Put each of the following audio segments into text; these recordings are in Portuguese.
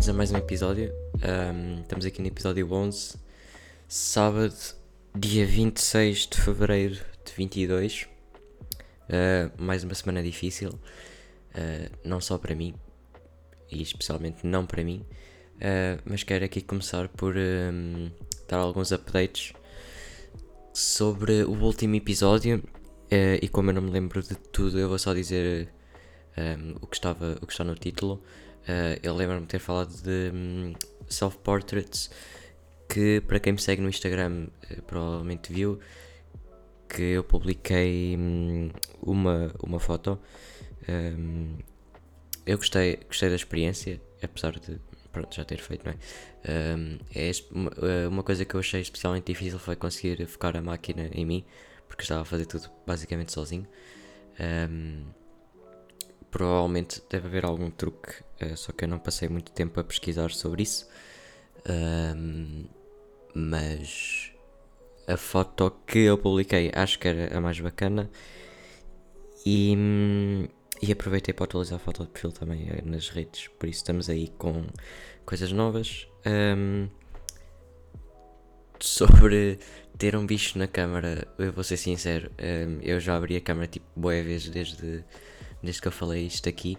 bem-vindos a mais um episódio. Um, estamos aqui no episódio 11, sábado, dia 26 de fevereiro de 22. Uh, mais uma semana difícil, uh, não só para mim, e especialmente não para mim, uh, mas quero aqui começar por um, dar alguns updates sobre o último episódio. e como eu não me lembro de tudo, eu vou só dizer um, o, que estava, o que está no título. Uh, eu lembro-me de ter falado de um, self-portraits que para quem me segue no Instagram uh, provavelmente viu que eu publiquei um, uma, uma foto. Um, eu gostei, gostei da experiência, apesar de pronto, já ter feito, não é? Um, é uma, eh, uma coisa que eu achei especialmente difícil foi conseguir focar a máquina em mim, porque estava a fazer tudo basicamente sozinho. Um, provavelmente deve haver algum truque, uh, só que eu não passei muito tempo a pesquisar sobre isso. Um, mas a foto que eu publiquei acho que era a mais bacana e, e aproveitei para atualizar a foto de perfil também eh, nas redes, por isso estamos aí com coisas novas. Um, sobre ter um bicho na câmara, eu vou ser sincero, um, eu já abri a câmara tipo boa vezes desde desde que eu falei isto aqui.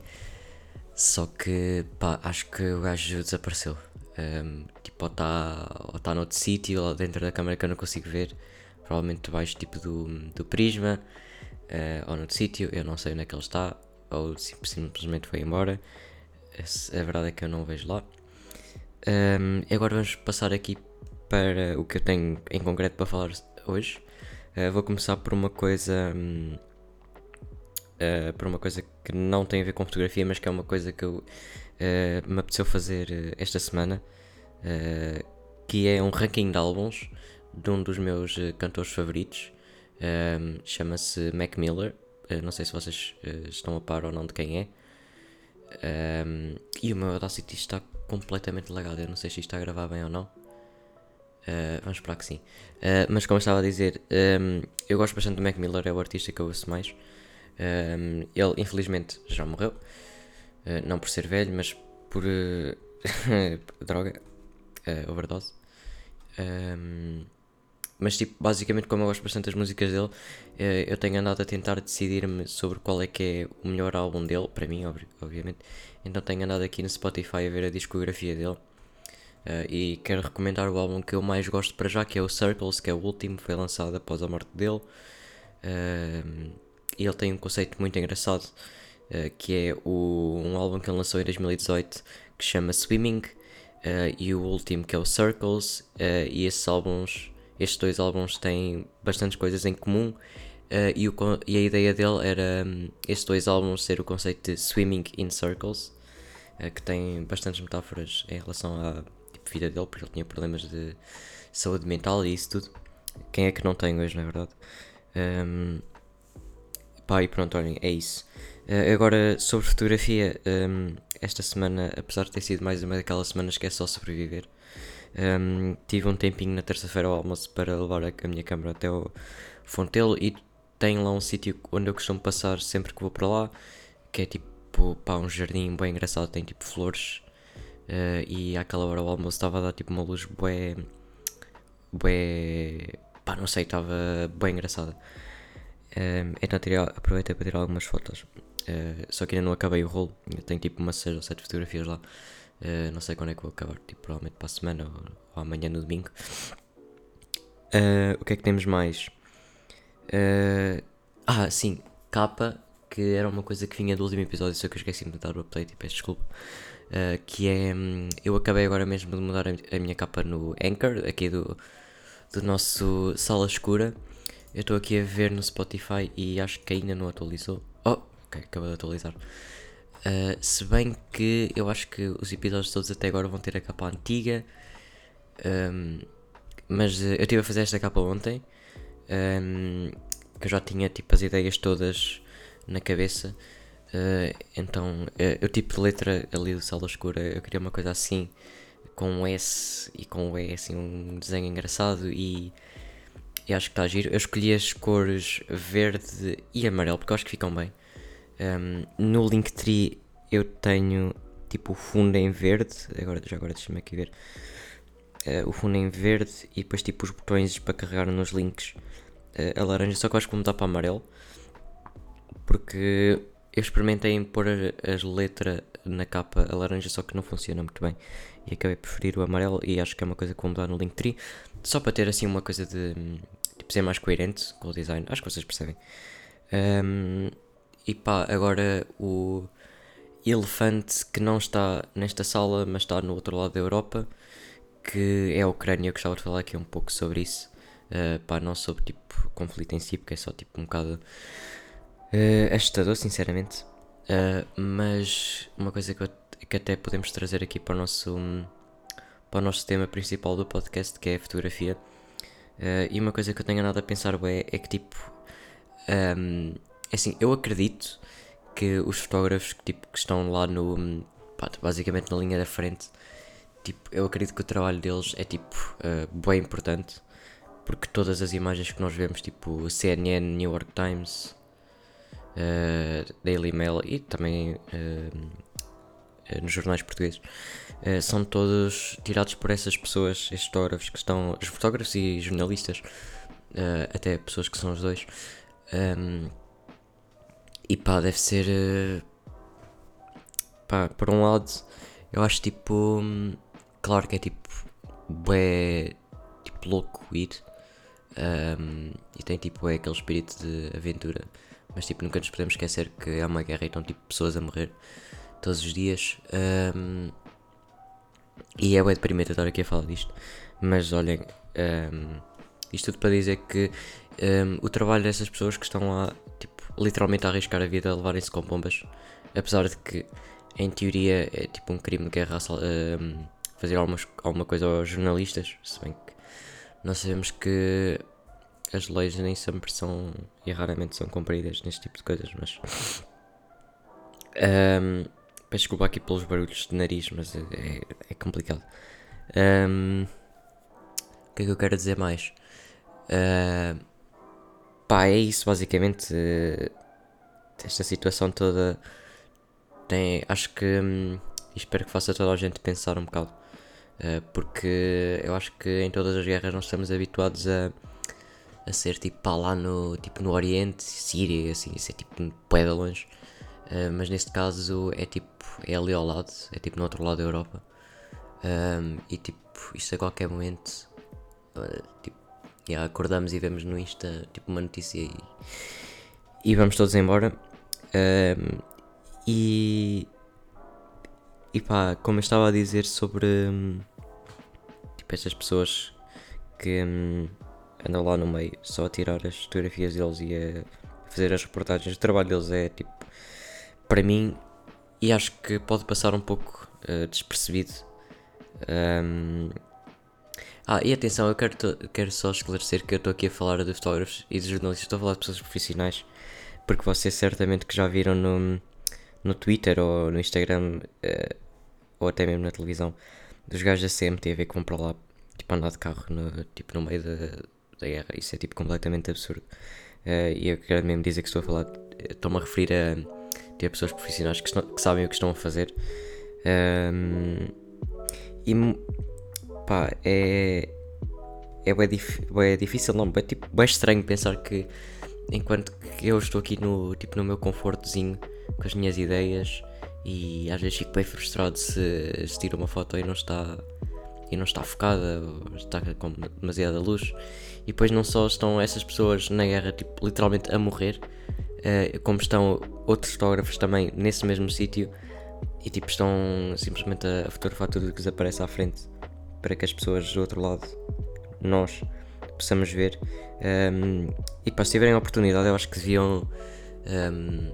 Só que, pá, acho que o gajo desapareceu. Um, tipo, ou está ou tá noutro sítio, ou dentro da câmera que eu não consigo ver. Provavelmente debaixo tipo do, do prisma, uh, ou noutro sítio, eu não sei onde é que ele está, ou simplesmente foi embora. A verdade é que eu não o vejo lá. Um, agora vamos passar aqui para o que eu tenho em concreto para falar hoje. Uh, vou começar por uma coisa. Um, uh, por uma coisa que não tem a ver com fotografia, mas que é uma coisa que eu, uh, me apeteceu fazer uh, esta semana, que é um ranking de álbuns de um dos meus cantores favoritos, chama-se Mac Miller, não sei se vocês estão a par ou não de quem é, e o meu Audacity está completamente lagado, eu não sei se está a gravar bem ou não. Uh, vamos esperar que sim. Uh, mas como eu estava a dizer, um, eu gosto bastante do Mac Miller, é o artista que eu ouço mais. Um, ele, infelizmente, já morreu. Uh, não por ser velho, mas por uh, droga, uh, overdose. Um, mas, tipo, basicamente, como eu gosto bastante das músicas dele, eu tenho andado a tentar decidir-me sobre qual é que é o melhor álbum dele, para mim, obviamente. Então, tenho andado aqui no Spotify a ver a discografia dele. e quero recomendar o álbum que eu mais gosto para já, que é o Circles, que é o último, foi lançado após a morte dele. Uh, e ele tem um conceito muito engraçado, uh, que é o, um álbum que ele lançou em 2018 que chama Swimming, uh, e o último que é o Circles, uh, e esses álbuns, estes dois álbuns têm bastantes coisas em comum. e, o, e, a ideia dele era um, estes dois álbuns ser o conceito de Swimming in Circles, que tem bastantes metáforas em relação à tipo, vida dele, porque ele tinha problemas de saúde mental e isso tudo. Quem é que não tem hoje, na verdade? Um, Pá, e pronto, olhem, é isso. Uh, agora, sobre fotografia, um, ehm, esta semana, apesar de ter sido mais uma daquelas semanas que é só sobreviver, um, ehm, tive um tempinho na terça-feira ao almoço para levar a, a minha câmera até o Fontelo e tem lá um sítio onde eu costumo passar sempre que vou para lá, que é tipo, pá, um jardim bem engraçado, tem tipo flores. Uh, e àquela hora o almoço estava a dar tipo uma luz bué. bué. pá, não sei, estava bem engraçada. Um, então tirei, aproveitei para tirar algumas fotos. Uh, só que ainda não acabei o rolo. Eu tenho tipo umas 6 ou 7 fotografias lá. Uh, não sei quando é que vou acabar. Tipo, provavelmente para a semana ou, ou amanhã no domingo. Uh, o que é que temos mais? ah, sim. Capa, que era uma coisa que vinha do último episódio, só que eu esqueci-me de dar o update e peço desculpa. que é. Um, eu acabei agora mesmo de mudar a minha capa no Anchor, aqui do, do nosso Sala Escura. Eu estou aqui a ver no Spotify e acho que ainda não atualizou. Oh, ok, acabou de atualizar. Uh, se bem que eu acho que os episódios todos até agora vão ter a capa antiga. Um, mas uh, eu estive a fazer esta capa ontem. Um, que eu já tinha tipo as ideias todas na cabeça. Uh, então eu tipo de letra ali do Sala Escura. Eu queria uma coisa assim. Com um S e com um E assim um desenho engraçado e e acho que está giro. Eu escolhi as cores verde e amarelo porque eu acho que ficam bem. Um, no Linktree eu tenho tipo o fundo em verde. Agora, já agora deixa-me aqui ver. Uh, o fundo em verde e depois tipo os botões para carregar nos links uh, a laranja, só que eu acho que vou mudar para amarelo porque eu experimentei em pôr as letras na capa a laranja, só que não funciona muito bem. E acabei por preferir o amarelo e acho que é uma coisa que vou mudar no Linktree. Só para ter assim uma coisa de ser mais coerente com o design. Acho que vocês percebem. Um, e pá, agora o elefante que não está nesta sala, mas está no outro lado da Europa, que é a Ucrânia. Eu gostava de falar aqui um pouco sobre isso. Uh, pá, não sobre tipo conflito em si, porque é só tipo um bocado uh, assustador, sinceramente. Uh, mas uma coisa que, eu, que até podemos trazer aqui para o nosso para o nosso tema principal do podcast, que é a fotografia. Uh, e uma coisa que eu tenho nada a pensar é que tipo um, assim, eu acredito que os fotógrafos que, tipo, que estão lá no pá, basicamente na linha da frente tipo, eu acredito que o trabalho deles é tipo uh, bem importante porque todas as imagens que nós vemos tipo CNN, New York Times uh, Daily Mail e também nos jornais portugueses uh, são todos tirados por essas pessoas, estes fotógrafos que estão, os fotógrafos e jornalistas, até pessoas que são os dois. E pá, deve ser. pá, por um lado, eu acho tipo. Claro que é tipo. é tipo louco ir. Um, e tem tipo é aquele espírito de aventura mas tipo, nunca nos podemos esquecer que é uma guerra e estão tipo pessoas a morrer todos os dias. Um, e é bem deprimente estar aqui a falar disto. Mas olhem, um, isto tudo para dizer que um, o trabalho dessas pessoas que estão lá, tipo, literalmente a arriscar a vida a levarem-se com bombas, apesar de que em teoria é tipo um crime de guerra fazer algumas, alguma coisa aos jornalistas, se bem que nós sabemos que as leis nem sempre são e raramente são cumpridas neste tipo de coisas, mas. Um, peço desculpa aqui pelos barulhos de nariz, mas é, é, é complicado. Um, o que é que eu quero dizer mais? Uh, pá, é isso basicamente. Uh, esta situação toda tem. Acho que. Um, espero que faça toda a gente pensar um bocado. Uh, porque eu acho que em todas as guerras nós estamos habituados a a ser tipo pá, lá no, tipo, no Oriente, Síria, assim, isso é tipo um pé de longe. Uh, mas neste caso é tipo, é ali ao lado, é tipo no outro lado da Europa. Um, e tipo, isto a qualquer momento, uh, tipo, acordamos e vemos no Insta tipo uma notícia e, e vamos todos embora. Um, e, e pá, como eu estava a dizer sobre um, tipo, estas pessoas que. Um, andam lá no meio só a tirar as fotografias deles e a fazer as reportagens. O trabalho deles é tipo, para mim, e acho que pode passar um pouco uh, despercebido. Um, ah, e atenção, eu quero, quero só esclarecer que eu estou aqui a falar de fotógrafos e de jornalistas, estou a falar de pessoas profissionais, porque vocês certamente que já viram no, no Twitter ou no Instagram, uh, ou até mesmo na televisão, dos gajos da CMTV que vão para lá, tipo, andar de carro no, tipo, no meio da, da guerra. Isso é tipo completamente absurdo. Uh, e eu quero mesmo dizer que estou a falar, estou-me a referir a ter pessoas profissionais que, estão, que, sabem o que estão a fazer. Um, e pá, é. É bem, dif, bem difícil, não, é tipo, bem estranho pensar que enquanto que eu estou aqui no, tipo, no meu confortozinho com as minhas ideias e às vezes fico bem frustrado se, se tiro uma foto e não está e não está focada, está com demasiada luz. E depois não só estão essas pessoas na guerra, tipo, literalmente a morrer, uh, como estão outros fotógrafos também nesse mesmo sítio e tipo estão simplesmente a, fotografar tudo o que desaparece à frente para que as pessoas do outro lado, nós, possamos ver. Um, ehm, e para se tiverem oportunidade, eu acho que deviam. Um, ehm,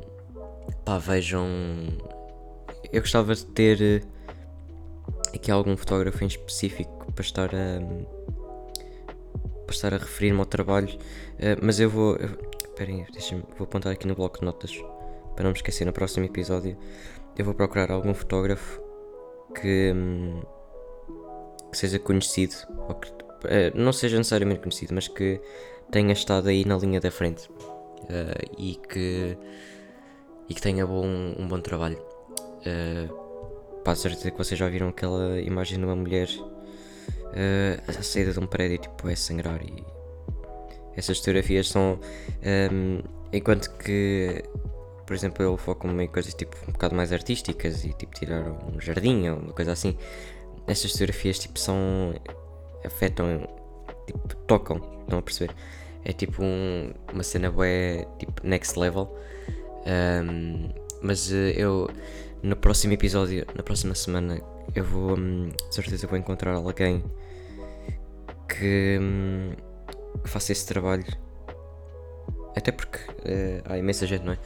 pá, vejam. Eu gostava de ter aqui algum fotógrafo em específico para estar a, para estar a referir-me ao trabalho, uh, mas eu vou. Esperem, deixem vou apontar aqui no bloco de notas para não me esquecer no próximo episódio. Eu vou procurar algum fotógrafo que, um, que seja conhecido, ou que uh, não seja necessariamente conhecido, mas que tenha estado aí na linha da frente uh, e, que, e que tenha bom, um bom trabalho pá, certeza que vocês já viram aquela imagem de uma mulher uh, a saída de um prédio tipo é sangrar e essas fotografias são um, enquanto que por exemplo eu foco-me em coisas tipo um bocado mais artísticas e tipo tirar um jardim ou uma coisa assim estas fotografias tipo são afetam tipo tocam estão a perceber? É tipo um, uma cena bué tipo next level. Um, mas uh, eu no próximo episódio na próxima semana eu vou um, de certeza vou encontrar alguém que, um, que faça esse trabalho até porque uh, há imensa gente não é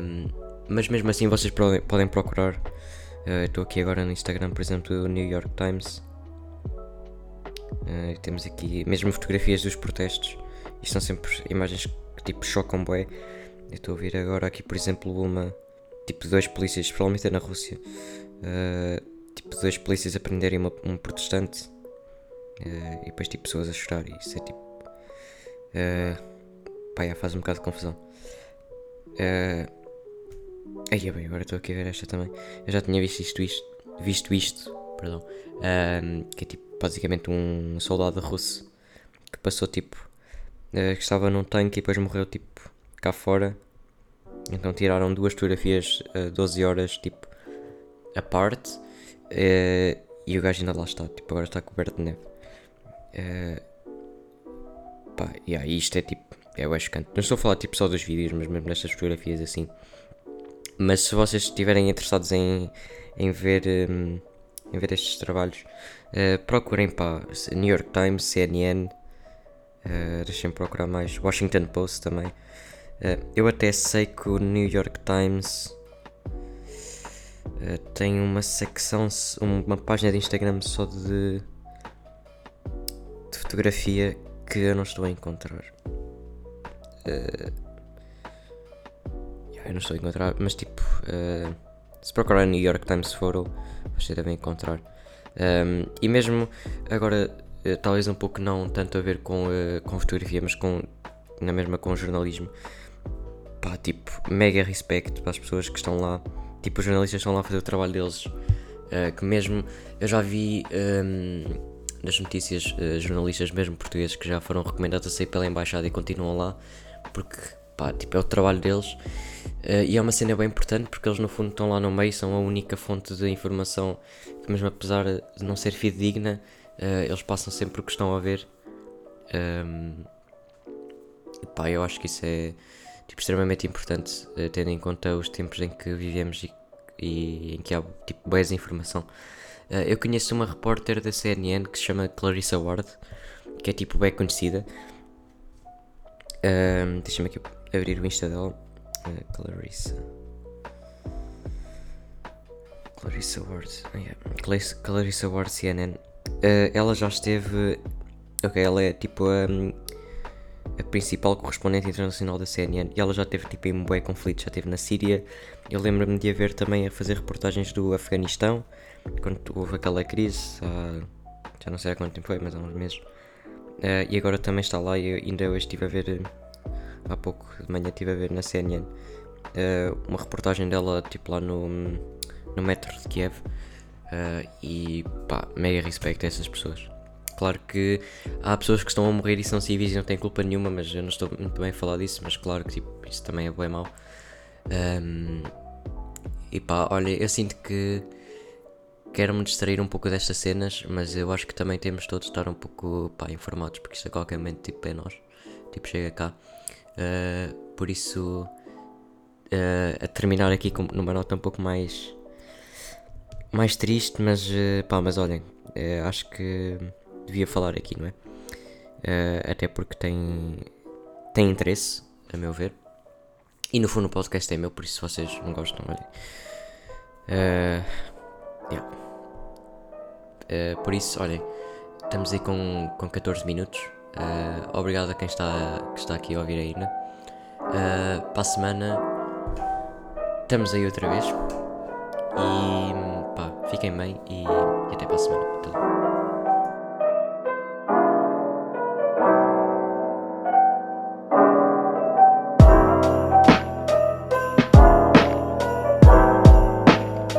um, mas mesmo assim vocês podem, procurar uh, estou aqui agora no Instagram por exemplo do New York Times uh, temos aqui mesmo fotografias dos protestos isto são sempre imagens que tipo chocam bué. Estou a ver agora aqui, por exemplo, uma tipo dois polícias, provavelmente é na Rússia, uh, tipo dois polícias a prenderem uma, um protestante e depois tipo pessoas a chorar. E isso é tipo. Uh, pá, já faz um bocado de confusão. Uh, aí é bem, agora estou aqui a ver esta também. Eu já tinha visto isto, isto visto isto, perdão, que é tipo basicamente um soldado russo que passou tipo uh, que estava num tanque e depois morreu tipo cá fora. Então tiraram duas fotografias uh, 12 horas tipo a parte uh, e o gajo ainda lá está, tipo agora está coberto de neve. Pá, yeah, isto é tipo, é o chocante. Não estou a falar tipo só dos vídeos, mas mesmo destas fotografias assim. Mas se vocês estiverem interessados em, em ver um, em ver estes trabalhos, uh, procurem para New York Times, CNN, Uh, Deixem-me procurar mais. Washington Post também. Uh, eu até sei que o New York Times uh, tem uma secção, uma página de Instagram só de, de fotografia que eu não estou a encontrar. Uh, eu não estou a encontrar, mas tipo, se procurar New York Times Photo, vocês devem encontrar. Um, e mesmo agora eh, talvez um pouco não tanto a ver com, uh, com fotografia, mas com, na mesma com jornalismo. Pá, tipo, mega respeito para as pessoas que estão lá. Tipo, os jornalistas estão lá a fazer o trabalho deles. Uh, que mesmo, eu já vi um, ehm, nas notícias uh, jornalistas, mesmo portugueses, que já foram recomendados a sair pela embaixada e continuam lá, porque, pá, tipo, é o trabalho deles. Uh, e é uma cena bem importante porque eles no fundo estão lá no meio, são a única fonte de informação que mesmo apesar de não ser fidedigna, Uh, eles passam sempre o que estão a ver. Um, e pá, eu acho que isso é tipo, extremamente importante, tendo em conta os tempos em que vivemos e, e em que há tipo, boas informação. Uh, eu conheço uma repórter da CNN que se chama Clarissa Ward, que é tipo bem conhecida. Um, Deixa-me aqui abrir o Insta dela. Clarissa. Clarissa Ward. Oh, yeah. Clarissa Ward CNN. Uh, ela já esteve. Ok, ela é tipo a, a principal correspondente internacional da CNN e ela já teve tipo em bué conflitos, já esteve na Síria. Eu lembro-me de a ver também a fazer reportagens do Afeganistão, quando houve aquela crise, há, já não sei há quanto tempo foi, mas há uns meses. Uh, e agora também está lá e ainda hoje estive a ver, há pouco de manhã estive a ver na CNN, uh, uma reportagem dela tipo lá no, no metro de Kiev. Uh, e pá, mega respeito a essas pessoas. Claro que há pessoas que estão a morrer e são civis e não têm culpa nenhuma, mas eu não estou muito bem a falar disso, mas claro que tipo, isso também é bem mau. Um, e pá, olha, eu sinto que quero-me distrair um pouco destas cenas, mas eu acho que também temos todos de estar um pouco pá, informados, porque isto a qualquer momento tipo, é nós, tipo, chega cá. Uh, por isso, uh, a terminar aqui com, numa nota um pouco mais mais triste, mas eh, pá, mas olhem, acho que devia falar aqui, não é? Uh, até porque tem, tem interesse, a meu ver. E no fundo o podcast é meu, por isso se vocês não gostam, olhem. Uh, yeah. Uh, por isso, olhem, estamos aí com, com 14 minutos. obrigado a quem está, que está aqui a ouvir ainda. para a semana estamos aí outra vez. E pá, fiquem bem e, e até para a semana.